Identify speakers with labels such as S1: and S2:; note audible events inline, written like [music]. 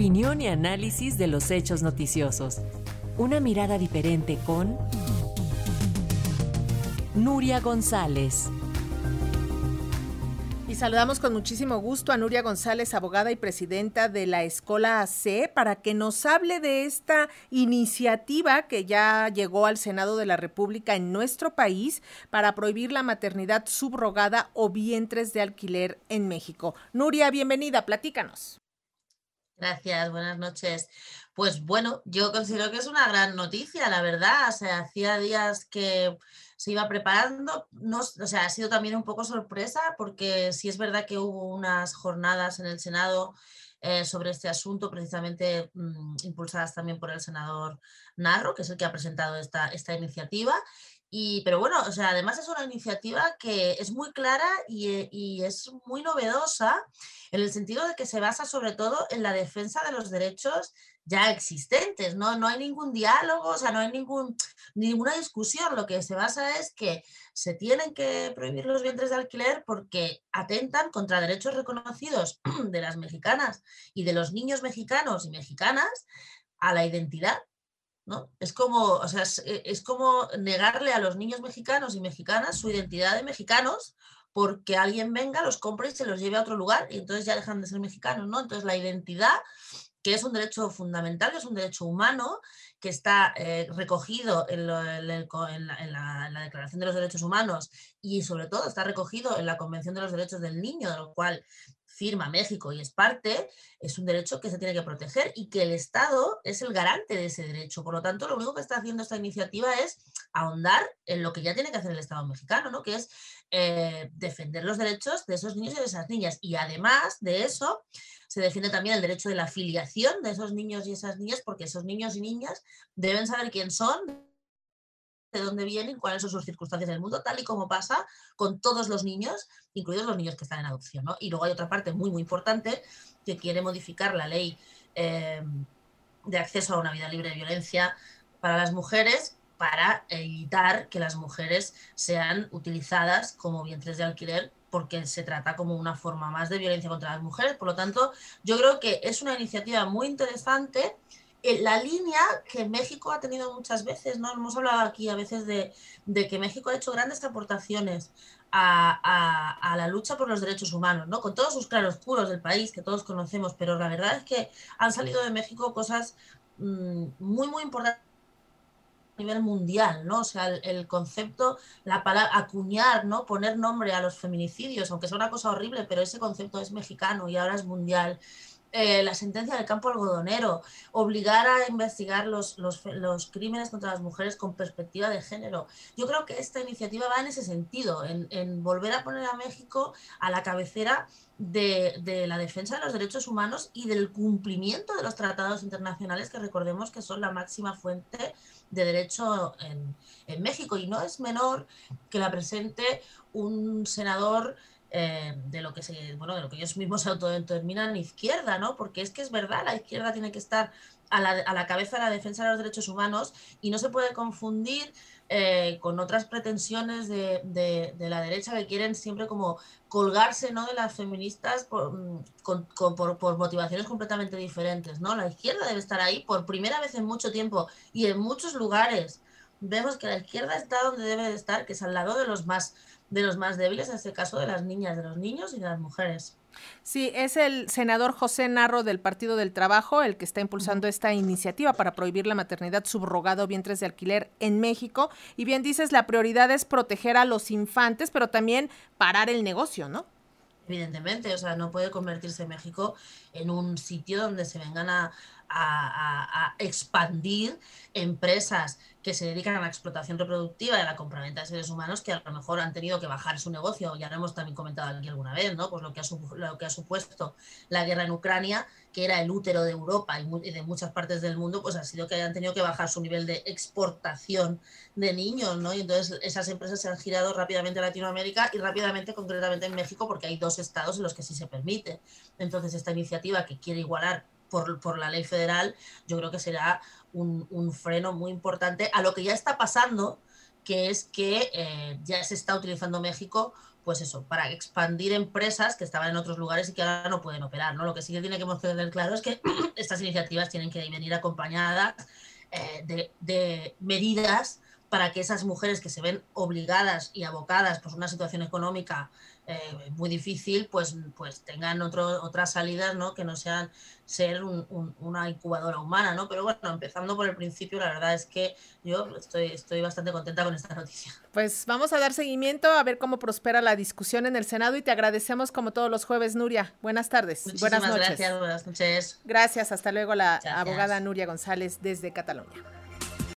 S1: Opinión y análisis de los hechos noticiosos. Una mirada diferente con Nuria González.
S2: Y saludamos con muchísimo gusto a Nuria González, abogada y presidenta de la Escuela AC, para que nos hable de esta iniciativa que ya llegó al Senado de la República en nuestro país para prohibir la maternidad subrogada o vientres de alquiler en México. Nuria, bienvenida, platícanos.
S3: Gracias, buenas noches. Pues bueno, yo considero que es una gran noticia, la verdad. O sea, hacía días que se iba preparando. No, o sea, ha sido también un poco sorpresa porque sí es verdad que hubo unas jornadas en el Senado eh, sobre este asunto, precisamente mm, impulsadas también por el senador Narro, que es el que ha presentado esta, esta iniciativa. Y, pero bueno, o sea, además es una iniciativa que es muy clara y, y, es muy novedosa en el sentido de que se basa sobre todo en la defensa de los derechos ya existentes, ¿no? No hay ningún diálogo, o sea, no hay ningún, ninguna discusión. Lo que se basa es que se tienen que prohibir los vientres de alquiler porque atentan contra derechos reconocidos [clears throat] de las mexicanas y de los niños mexicanos y mexicanas a la identidad. Es como, o sea, es, es como negarle a los niños mexicanos y mexicanas su identidad de mexicanos porque alguien venga, los compre y se los lleve a otro lugar y entonces ya dejan de ser mexicanos, ¿no? Entonces la identidad que es un derecho fundamental, que es un derecho humano, que está eh, recogido en, la, Declaración de los Derechos Humanos y sobre todo está recogido en la Convención de los Derechos del Niño, de lo cual firma México y es parte, es un derecho que se tiene que proteger y que el Estado es el garante de ese derecho. Por lo tanto, lo único que está haciendo esta iniciativa es ahondar en lo que ya tiene que hacer el Estado mexicano, ¿no? que es eh, defender los derechos de esos niños y de esas niñas. Y además de eso, se defiende también el derecho de la filiación de esos niños y esas niñas, porque esos niños y niñas deben saber quién son, de dónde vienen, cuáles son sus circunstancias en el mundo, tal y como pasa con todos los niños, incluidos los niños que están en adopción. Y luego hay otra parte muy, muy importante que quiere modificar la ley eh, de acceso a una vida libre de violencia para las mujeres para evitar que las mujeres sean utilizadas como vientres de alquiler porque se trata como una forma más de violencia contra las mujeres. Por lo tanto, yo creo que es una iniciativa muy interesante. En la línea que México ha tenido muchas veces, ¿no? Hemos hablado aquí a veces de, que México ha hecho grandes aportaciones a, la lucha por los derechos humanos, ¿no? Con todos sus claroscuros del país que todos conocemos, pero la verdad es que han salido de México cosas mm, muy, muy importantes nivel mundial, ¿no? O sea, el, concepto, la palabra, acuñar, ¿no? Poner nombre a los feminicidios, aunque sea una cosa horrible, pero ese concepto es mexicano y ahora es mundial. Eh, la sentencia del campo algodonero, obligar a investigar los, los, los, crímenes contra las mujeres con perspectiva de género. Yo creo que esta iniciativa va en ese sentido, en, volver a poner a México a la cabecera de, la defensa de los derechos humanos y del cumplimiento de los tratados internacionales que recordemos que son la máxima fuente de derecho en México. Y no es menor que la presente un senador eh, de lo que se, bueno, de lo que ellos mismos se [laughs] autodeterminan izquierda, ¿no? Porque es que es verdad, la izquierda tiene que estar a la, a la cabeza de la defensa de los derechos humanos y no se puede confundir eh, con otras pretensiones de, de, la derecha que quieren siempre como colgarse ¿no? de las feministas por, mm, con, por, por, motivaciones completamente diferentes. ¿no? La izquierda debe estar ahí por primera vez en mucho tiempo y en muchos lugares. Vemos que la izquierda está donde debe de estar, que es al lado de los más, de los más débiles, en este caso de las niñas, de los niños y de las mujeres.
S2: Sí, es el senador José Narro del Partido del Trabajo el que está impulsando esta iniciativa para prohibir la maternidad subrogada o vientres de alquiler en México. Y bien dices, la prioridad es proteger a los infantes, pero también parar el negocio, ¿no?
S3: Evidentemente, o sea, no puede convertirse México en un sitio donde se vengan a, a, expandir empresas que se dedican a la explotación reproductiva y a la compraventa de seres humanos que a lo mejor han tenido que bajar su negocio, ya lo hemos también comentado aquí alguna vez, ¿no? Pues lo que ha, lo que ha supuesto la guerra en Ucrania, que era el útero de Europa y de muchas partes del mundo, pues ha sido que hayan tenido que bajar su nivel de exportación de niños, ¿no? Y entonces esas empresas se han girado rápidamente a Latinoamérica y rápidamente, concretamente en México, porque hay dos estados en los que sí se permite. Entonces esta iniciativa que quiere igualar por, por, la ley federal, yo creo que será un, un, freno muy importante a lo que ya está pasando que es que eh, ya se está utilizando México pues eso, para expandir empresas que estaban en otros lugares y que ahora no pueden operar, ¿no? Lo que sí que tiene que tener claro es que [clears throat] estas iniciativas tienen que venir acompañadas eh, de, de, medidas para que esas mujeres que se ven obligadas y abocadas por una situación económica eh, muy difícil, pues, pues tengan otro, otras salidas, ¿no? Que no sean ser una incubadora humana, ¿no? Pero bueno, empezando por el principio, la verdad es que yo estoy, estoy bastante contenta con esta noticia.
S2: Pues vamos a dar seguimiento a ver cómo prospera la discusión en el Senado y te agradecemos como todos los jueves, Nuria. Buenas tardes.
S3: Muchísimas
S2: buenas
S3: noches. Gracias, buenas noches.
S2: Gracias, hasta luego la abogada Nuria González desde Cataluña.